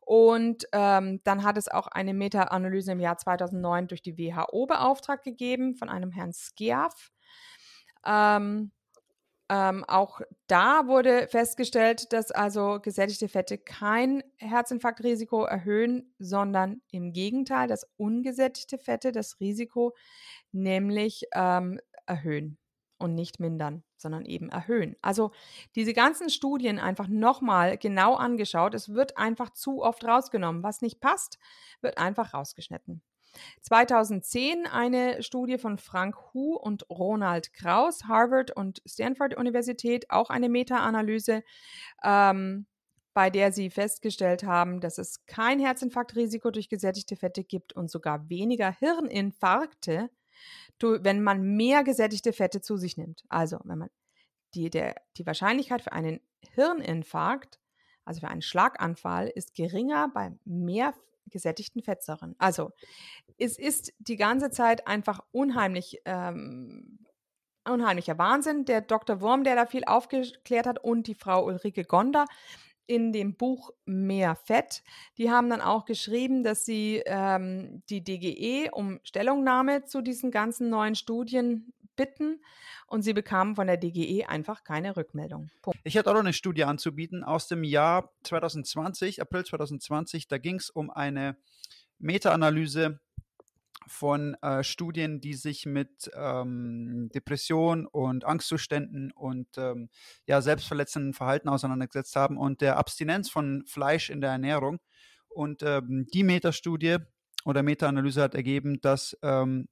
Und ähm, dann hat es auch eine Meta-Analyse im Jahr 2009 durch die WHO beauftragt gegeben von einem Herrn Skiaf. Ähm, ähm, auch da wurde festgestellt, dass also gesättigte Fette kein Herzinfarktrisiko erhöhen, sondern im Gegenteil, dass ungesättigte Fette das Risiko nämlich ähm, erhöhen und nicht mindern, sondern eben erhöhen. Also diese ganzen Studien einfach nochmal genau angeschaut. Es wird einfach zu oft rausgenommen. Was nicht passt, wird einfach rausgeschnitten. 2010 eine Studie von Frank Hu und Ronald Kraus, Harvard und Stanford Universität, auch eine Meta-Analyse, ähm, bei der sie festgestellt haben, dass es kein Herzinfarktrisiko durch gesättigte Fette gibt und sogar weniger Hirninfarkte, wenn man mehr gesättigte Fette zu sich nimmt. Also wenn man die, der, die Wahrscheinlichkeit für einen Hirninfarkt, also für einen Schlaganfall, ist geringer bei mehr gesättigten Fettsäuren. Also es ist die ganze Zeit einfach unheimlich, ähm, unheimlicher Wahnsinn. Der Dr. Wurm, der da viel aufgeklärt hat und die Frau Ulrike Gonder in dem Buch Mehr Fett. Die haben dann auch geschrieben, dass sie ähm, die DGE um Stellungnahme zu diesen ganzen neuen Studien bitten und sie bekamen von der DGE einfach keine Rückmeldung. Punkt. Ich hätte auch noch eine Studie anzubieten aus dem Jahr 2020, April 2020. Da ging es um eine Meta-Analyse von äh, Studien, die sich mit ähm, Depression und Angstzuständen und ähm, ja, selbstverletzenden Verhalten auseinandergesetzt haben und der Abstinenz von Fleisch in der Ernährung. Und ähm, die Metastudie oder Meta-Analyse hat ergeben, dass ähm,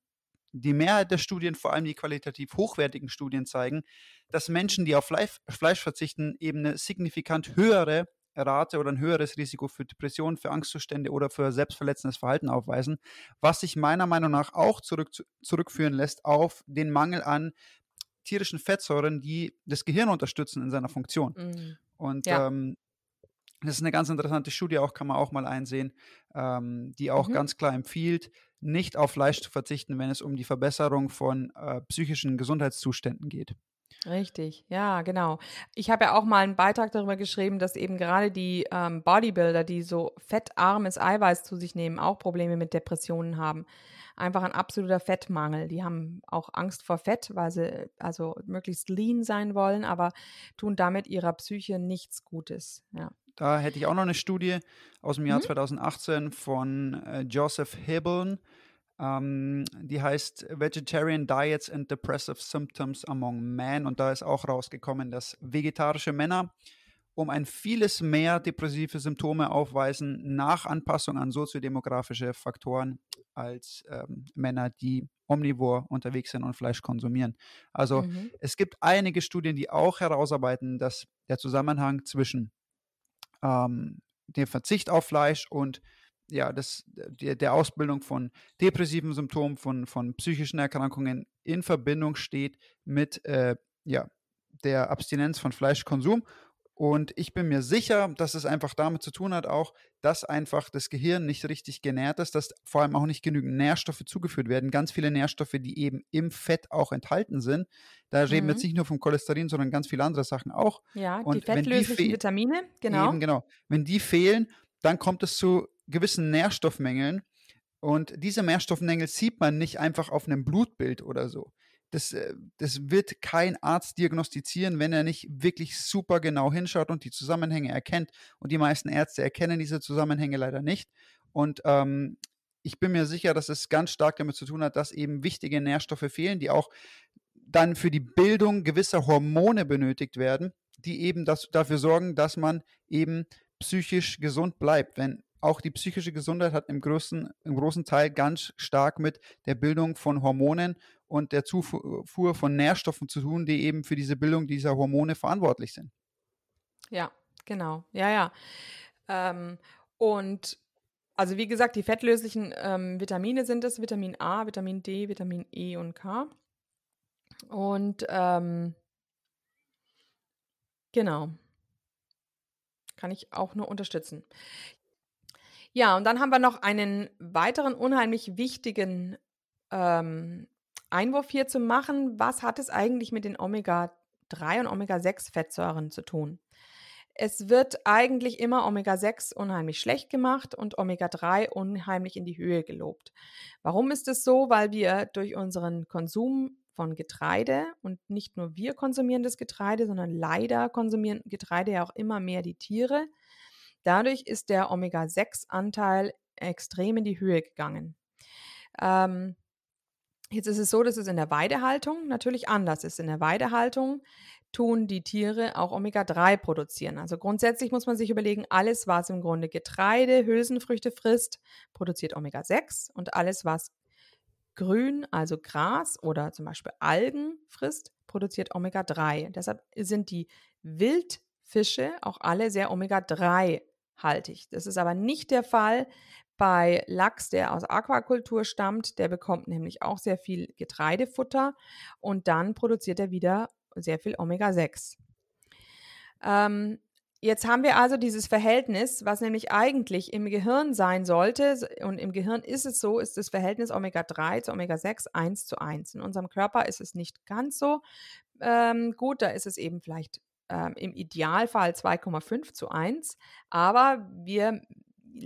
die Mehrheit der Studien, vor allem die qualitativ hochwertigen Studien, zeigen, dass Menschen, die auf Fleisch, Fleisch verzichten, eben eine signifikant höhere Rate oder ein höheres Risiko für Depressionen, für Angstzustände oder für selbstverletzendes Verhalten aufweisen, was sich meiner Meinung nach auch zurück, zurückführen lässt auf den Mangel an tierischen Fettsäuren, die das Gehirn unterstützen in seiner Funktion. Mhm. Und ja. ähm, das ist eine ganz interessante Studie, auch kann man auch mal einsehen, ähm, die auch mhm. ganz klar empfiehlt, nicht auf Fleisch zu verzichten, wenn es um die Verbesserung von äh, psychischen Gesundheitszuständen geht. Richtig, ja, genau. Ich habe ja auch mal einen Beitrag darüber geschrieben, dass eben gerade die ähm, Bodybuilder, die so fettarmes Eiweiß zu sich nehmen, auch Probleme mit Depressionen haben. Einfach ein absoluter Fettmangel. Die haben auch Angst vor Fett, weil sie also möglichst lean sein wollen, aber tun damit ihrer Psyche nichts Gutes. Ja. Da hätte ich auch noch eine Studie aus dem Jahr mhm. 2018 von äh, Joseph Hebeln. Ähm, die heißt Vegetarian Diets and Depressive Symptoms Among Men. Und da ist auch rausgekommen, dass vegetarische Männer um ein vieles mehr depressive Symptome aufweisen nach Anpassung an soziodemografische Faktoren als ähm, Männer, die omnivor unterwegs sind und Fleisch konsumieren. Also mhm. es gibt einige Studien, die auch herausarbeiten, dass der Zusammenhang zwischen ähm, dem Verzicht auf Fleisch und ja, das, der, der Ausbildung von depressiven Symptomen, von, von psychischen Erkrankungen in Verbindung steht mit äh, ja, der Abstinenz von Fleischkonsum Und ich bin mir sicher, dass es einfach damit zu tun hat, auch, dass einfach das Gehirn nicht richtig genährt ist, dass vor allem auch nicht genügend Nährstoffe zugeführt werden. Ganz viele Nährstoffe, die eben im Fett auch enthalten sind. Da reden wir Mhm. jetzt nicht nur vom Cholesterin, sondern ganz viele andere Sachen auch. Ja, die Und wenn die fettlöslichen fe- Vitamine, genau. Eben, genau. Wenn die fehlen, dann kommt es zu gewissen Nährstoffmängeln. Und diese Nährstoffmängel sieht man nicht einfach auf einem Blutbild oder so. Das, äh, das wird kein Arzt diagnostizieren, wenn er nicht wirklich super genau hinschaut und die Zusammenhänge erkennt. Und die meisten Ärzte erkennen diese Zusammenhänge leider nicht. Und ähm, ich bin mir sicher, dass es ganz stark damit zu tun hat, dass eben wichtige Nährstoffe fehlen, die auch dann für die Bildung gewisser Hormone benötigt werden, die eben das, dafür sorgen, dass man eben psychisch gesund bleibt. Wenn auch die psychische Gesundheit hat im größten, im großen Teil ganz stark mit der Bildung von Hormonen und der Zufuhr von Nährstoffen zu tun, die eben für diese Bildung dieser Hormone verantwortlich sind. Ja, genau. Ja, ja. Ähm, und also wie gesagt, die fettlöslichen ähm, Vitamine sind es, Vitamin A, Vitamin D, Vitamin E und K. Und ähm, genau. Kann ich auch nur unterstützen. Ja, und dann haben wir noch einen weiteren unheimlich wichtigen ähm, Einwurf hier zu machen. Was hat es eigentlich mit den Omega-3 und Omega-6-Fettsäuren zu tun? Es wird eigentlich immer Omega-6 unheimlich schlecht gemacht und Omega-3 unheimlich in die Höhe gelobt. Warum ist es so? Weil wir durch unseren Konsum von Getreide und nicht nur wir konsumieren das Getreide, sondern leider konsumieren Getreide ja auch immer mehr die Tiere. Dadurch ist der Omega-6-Anteil extrem in die Höhe gegangen. Ähm, jetzt ist es so, dass es in der Weidehaltung natürlich anders ist. In der Weidehaltung tun die Tiere auch Omega-3 produzieren. Also grundsätzlich muss man sich überlegen, alles, was im Grunde Getreide, Hülsenfrüchte frisst, produziert Omega-6 und alles, was Grün, also Gras oder zum Beispiel Algen frisst, produziert Omega-3. Deshalb sind die Wildfische auch alle sehr Omega-3-haltig. Das ist aber nicht der Fall bei Lachs, der aus Aquakultur stammt. Der bekommt nämlich auch sehr viel Getreidefutter und dann produziert er wieder sehr viel Omega-6. Ähm, Jetzt haben wir also dieses Verhältnis, was nämlich eigentlich im Gehirn sein sollte. Und im Gehirn ist es so, ist das Verhältnis Omega-3 zu Omega-6 1 zu 1. In unserem Körper ist es nicht ganz so ähm, gut. Da ist es eben vielleicht ähm, im Idealfall 2,5 zu 1. Aber wir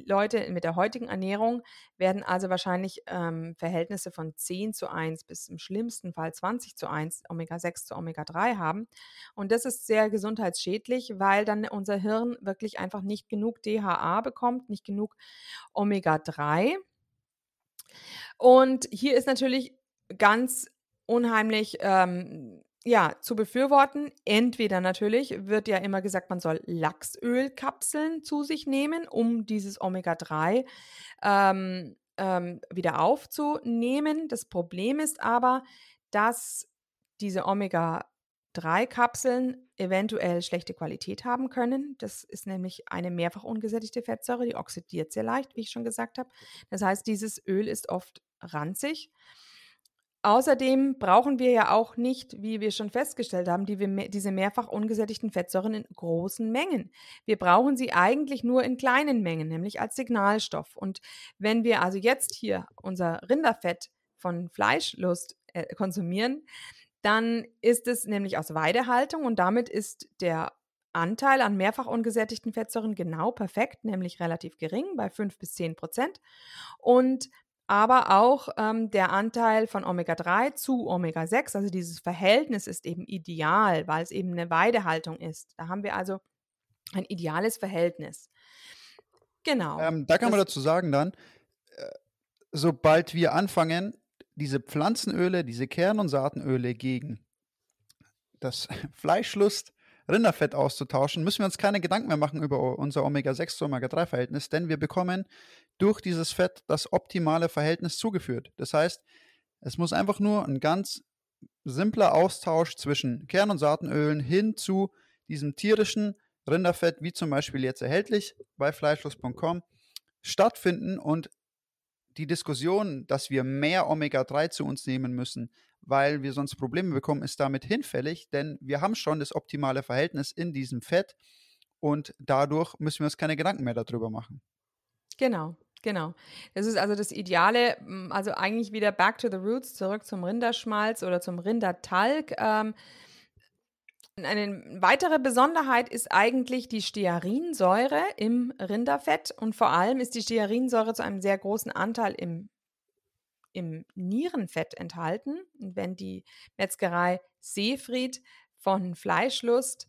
Leute mit der heutigen Ernährung werden also wahrscheinlich ähm, Verhältnisse von 10 zu 1 bis im schlimmsten Fall 20 zu 1 Omega-6 zu Omega-3 haben. Und das ist sehr gesundheitsschädlich, weil dann unser Hirn wirklich einfach nicht genug DHA bekommt, nicht genug Omega-3. Und hier ist natürlich ganz unheimlich ähm, ja, zu befürworten. Entweder natürlich wird ja immer gesagt, man soll Lachsölkapseln zu sich nehmen, um dieses Omega-3 ähm, ähm, wieder aufzunehmen. Das Problem ist aber, dass diese Omega-3-Kapseln eventuell schlechte Qualität haben können. Das ist nämlich eine mehrfach ungesättigte Fettsäure, die oxidiert sehr leicht, wie ich schon gesagt habe. Das heißt, dieses Öl ist oft ranzig. Außerdem brauchen wir ja auch nicht, wie wir schon festgestellt haben, die, diese mehrfach ungesättigten Fettsäuren in großen Mengen. Wir brauchen sie eigentlich nur in kleinen Mengen, nämlich als Signalstoff. Und wenn wir also jetzt hier unser Rinderfett von Fleischlust äh, konsumieren, dann ist es nämlich aus Weidehaltung und damit ist der Anteil an mehrfach ungesättigten Fettsäuren genau perfekt, nämlich relativ gering bei 5 bis 10 Prozent. Und aber auch ähm, der Anteil von Omega-3 zu Omega-6, also dieses Verhältnis ist eben ideal, weil es eben eine Weidehaltung ist. Da haben wir also ein ideales Verhältnis. Genau. Ähm, da kann man dazu sagen dann, äh, sobald wir anfangen, diese Pflanzenöle, diese Kern- und Saatenöle gegen das Fleischlust, Rinderfett auszutauschen, müssen wir uns keine Gedanken mehr machen über unser Omega-6 zu Omega-3-Verhältnis, denn wir bekommen durch dieses Fett das optimale Verhältnis zugeführt. Das heißt, es muss einfach nur ein ganz simpler Austausch zwischen Kern- und Saatenölen hin zu diesem tierischen Rinderfett, wie zum Beispiel jetzt erhältlich bei fleischlos.com, stattfinden und die Diskussion, dass wir mehr Omega-3 zu uns nehmen müssen, weil wir sonst Probleme bekommen, ist damit hinfällig, denn wir haben schon das optimale Verhältnis in diesem Fett und dadurch müssen wir uns keine Gedanken mehr darüber machen. Genau, genau. Das ist also das Ideale, also eigentlich wieder back to the roots, zurück zum Rinderschmalz oder zum Rindertalg. Ähm, eine weitere Besonderheit ist eigentlich die Stearinsäure im Rinderfett und vor allem ist die Stearinsäure zu einem sehr großen Anteil im, im Nierenfett enthalten. Und wenn die Metzgerei Seefried von Fleischlust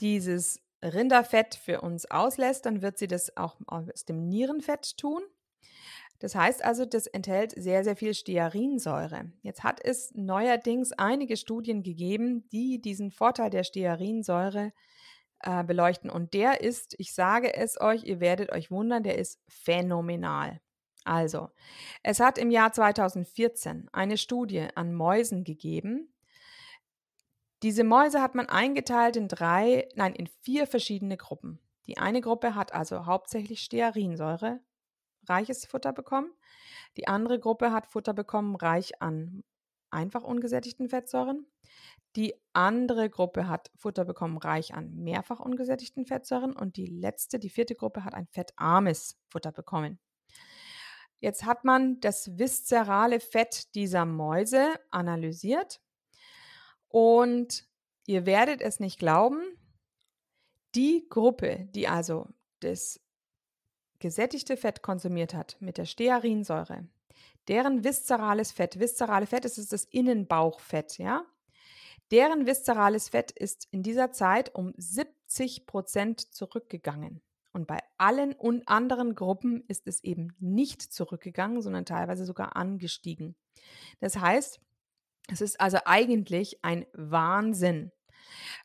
dieses Rinderfett für uns auslässt, dann wird sie das auch aus dem Nierenfett tun. Das heißt also, das enthält sehr, sehr viel Stearinsäure. Jetzt hat es neuerdings einige Studien gegeben, die diesen Vorteil der Stearinsäure äh, beleuchten. Und der ist, ich sage es euch, ihr werdet euch wundern, der ist phänomenal. Also, es hat im Jahr 2014 eine Studie an Mäusen gegeben. Diese Mäuse hat man eingeteilt in drei, nein, in vier verschiedene Gruppen. Die eine Gruppe hat also hauptsächlich Stearinsäure reiches Futter bekommen. Die andere Gruppe hat Futter bekommen, reich an einfach ungesättigten Fettsäuren. Die andere Gruppe hat Futter bekommen, reich an mehrfach ungesättigten Fettsäuren. Und die letzte, die vierte Gruppe, hat ein fettarmes Futter bekommen. Jetzt hat man das viszerale Fett dieser Mäuse analysiert. Und ihr werdet es nicht glauben, die Gruppe, die also das gesättigte Fett konsumiert hat mit der Stearinsäure, deren viszerales Fett, viszerale Fett ist das Innenbauchfett, ja, deren viszerales Fett ist in dieser Zeit um 70 Prozent zurückgegangen. Und bei allen und anderen Gruppen ist es eben nicht zurückgegangen, sondern teilweise sogar angestiegen. Das heißt, es ist also eigentlich ein Wahnsinn.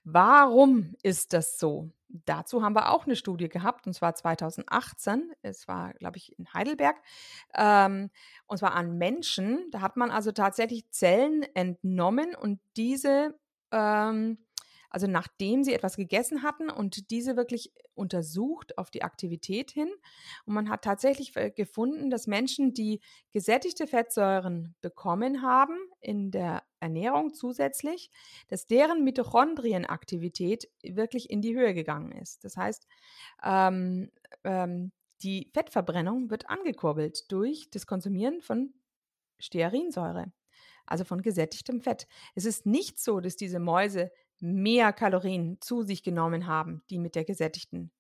Warum ist das so? Dazu haben wir auch eine Studie gehabt, und zwar 2018. Es war, glaube ich, in Heidelberg. Ähm, und zwar an Menschen. Da hat man also tatsächlich Zellen entnommen und diese ähm, also nachdem sie etwas gegessen hatten und diese wirklich untersucht auf die Aktivität hin. Und man hat tatsächlich gefunden, dass Menschen, die gesättigte Fettsäuren bekommen haben in der Ernährung zusätzlich, dass deren Mitochondrienaktivität wirklich in die Höhe gegangen ist. Das heißt, ähm, ähm, die Fettverbrennung wird angekurbelt durch das Konsumieren von Stearinsäure, also von gesättigtem Fett. Es ist nicht so, dass diese Mäuse mehr Kalorien zu sich genommen haben, die mit der gesättigten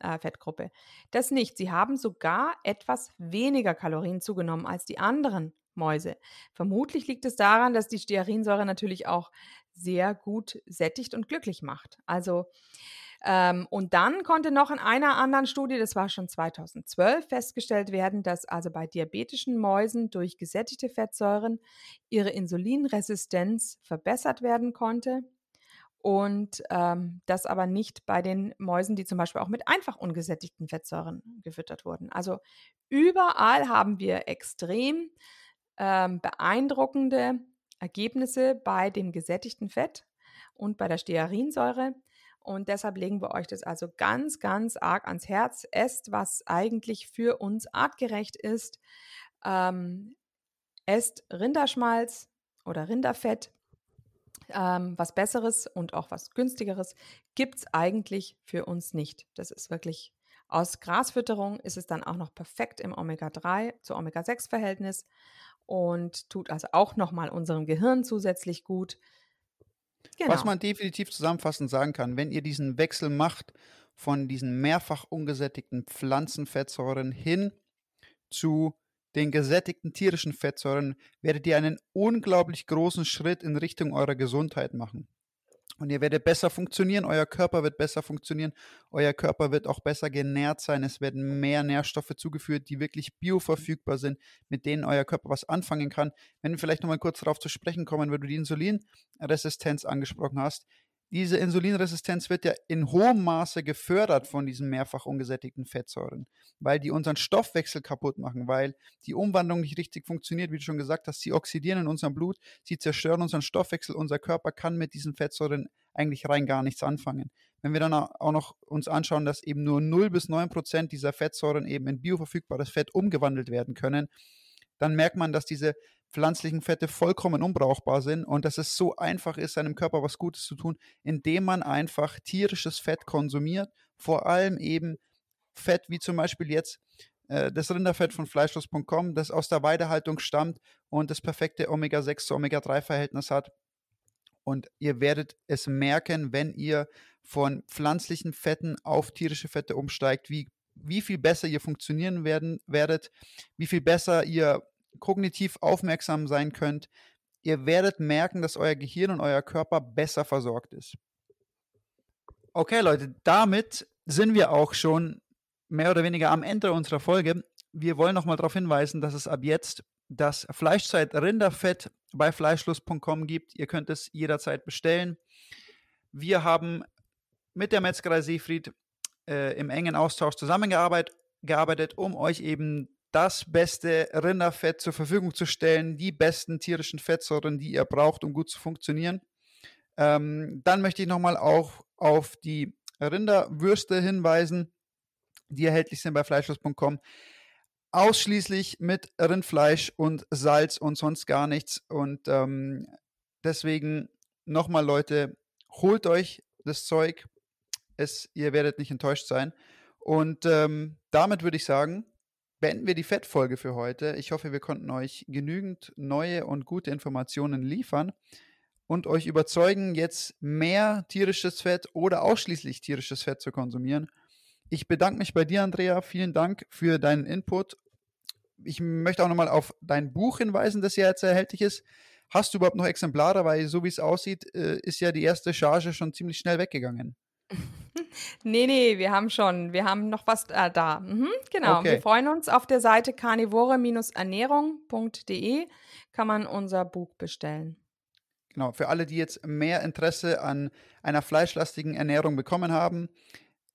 äh, Fettgruppe. Das nicht. Sie haben sogar etwas weniger Kalorien zugenommen als die anderen Mäuse. Vermutlich liegt es daran, dass die Stearinsäure natürlich auch sehr gut sättigt und glücklich macht. Also ähm, und dann konnte noch in einer anderen Studie, das war schon 2012, festgestellt werden, dass also bei diabetischen Mäusen durch gesättigte Fettsäuren ihre Insulinresistenz verbessert werden konnte und ähm, das aber nicht bei den Mäusen, die zum Beispiel auch mit einfach ungesättigten Fettsäuren gefüttert wurden. Also überall haben wir extrem ähm, beeindruckende Ergebnisse bei dem gesättigten Fett und bei der Stearinsäure. Und deshalb legen wir euch das also ganz, ganz arg ans Herz. Esst, was eigentlich für uns artgerecht ist. Ähm, esst Rinderschmalz oder Rinderfett ähm, was Besseres und auch was Günstigeres gibt es eigentlich für uns nicht. Das ist wirklich aus Grasfütterung ist es dann auch noch perfekt im Omega-3 zu Omega-6-Verhältnis und tut also auch nochmal unserem Gehirn zusätzlich gut. Genau. Was man definitiv zusammenfassend sagen kann, wenn ihr diesen Wechsel macht von diesen mehrfach ungesättigten Pflanzenfettsäuren hin zu den gesättigten tierischen Fettsäuren, werdet ihr einen unglaublich großen Schritt in Richtung eurer Gesundheit machen. Und ihr werdet besser funktionieren, euer Körper wird besser funktionieren, euer Körper wird auch besser genährt sein, es werden mehr Nährstoffe zugeführt, die wirklich bioverfügbar sind, mit denen euer Körper was anfangen kann. Wenn wir vielleicht nochmal kurz darauf zu sprechen kommen, weil du die Insulinresistenz angesprochen hast, diese Insulinresistenz wird ja in hohem Maße gefördert von diesen mehrfach ungesättigten Fettsäuren, weil die unseren Stoffwechsel kaputt machen, weil die Umwandlung nicht richtig funktioniert, wie du schon gesagt hast. Sie oxidieren in unserem Blut, sie zerstören unseren Stoffwechsel. Unser Körper kann mit diesen Fettsäuren eigentlich rein gar nichts anfangen. Wenn wir dann auch noch uns anschauen, dass eben nur 0 bis 9 Prozent dieser Fettsäuren eben in bioverfügbares Fett umgewandelt werden können, dann merkt man, dass diese pflanzlichen Fette vollkommen unbrauchbar sind und dass es so einfach ist, seinem Körper was Gutes zu tun, indem man einfach tierisches Fett konsumiert, vor allem eben Fett wie zum Beispiel jetzt äh, das Rinderfett von fleischlos.com, das aus der Weidehaltung stammt und das perfekte Omega-6 zu Omega-3-Verhältnis hat. Und ihr werdet es merken, wenn ihr von pflanzlichen Fetten auf tierische Fette umsteigt, wie, wie viel besser ihr funktionieren werden, werdet, wie viel besser ihr kognitiv aufmerksam sein könnt. Ihr werdet merken, dass euer Gehirn und euer Körper besser versorgt ist. Okay, Leute, damit sind wir auch schon mehr oder weniger am Ende unserer Folge. Wir wollen nochmal darauf hinweisen, dass es ab jetzt das Fleischzeit Rinderfett bei fleischlust.com gibt. Ihr könnt es jederzeit bestellen. Wir haben mit der Metzgerei Seefried äh, im engen Austausch zusammengearbeitet, gearbeitet, um euch eben das beste Rinderfett zur Verfügung zu stellen, die besten tierischen Fettsäuren, die ihr braucht, um gut zu funktionieren. Ähm, dann möchte ich nochmal auch auf die Rinderwürste hinweisen, die erhältlich sind bei fleischlos.com ausschließlich mit Rindfleisch und Salz und sonst gar nichts. Und ähm, deswegen nochmal, Leute, holt euch das Zeug. Es, ihr werdet nicht enttäuscht sein. Und ähm, damit würde ich sagen, beenden wir die Fettfolge für heute. Ich hoffe, wir konnten euch genügend neue und gute Informationen liefern und euch überzeugen, jetzt mehr tierisches Fett oder ausschließlich tierisches Fett zu konsumieren. Ich bedanke mich bei dir, Andrea. Vielen Dank für deinen Input. Ich möchte auch nochmal auf dein Buch hinweisen, das ja jetzt erhältlich ist. Hast du überhaupt noch Exemplare? Weil so wie es aussieht, äh, ist ja die erste Charge schon ziemlich schnell weggegangen. nee, nee, wir haben schon, wir haben noch was äh, da. Mhm, genau, okay. wir freuen uns. Auf der Seite carnivore-ernährung.de kann man unser Buch bestellen. Genau, für alle, die jetzt mehr Interesse an einer fleischlastigen Ernährung bekommen haben,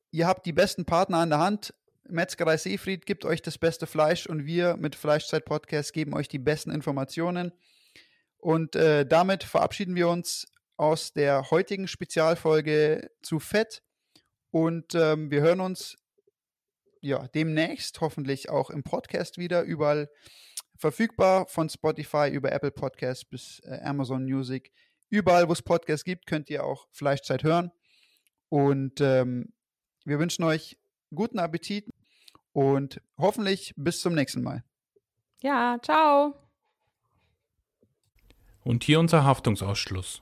ihr habt die besten Partner an der Hand. Metzgerei Seefried gibt euch das beste Fleisch und wir mit Fleischzeit Podcast geben euch die besten Informationen. Und äh, damit verabschieden wir uns aus der heutigen Spezialfolge zu Fett und ähm, wir hören uns ja demnächst hoffentlich auch im Podcast wieder überall verfügbar von Spotify über Apple Podcasts bis äh, Amazon Music. Überall, wo es Podcasts gibt, könnt ihr auch Fleischzeit hören. Und ähm, wir wünschen euch guten Appetit und hoffentlich bis zum nächsten Mal. Ja, ciao. Und hier unser Haftungsausschluss.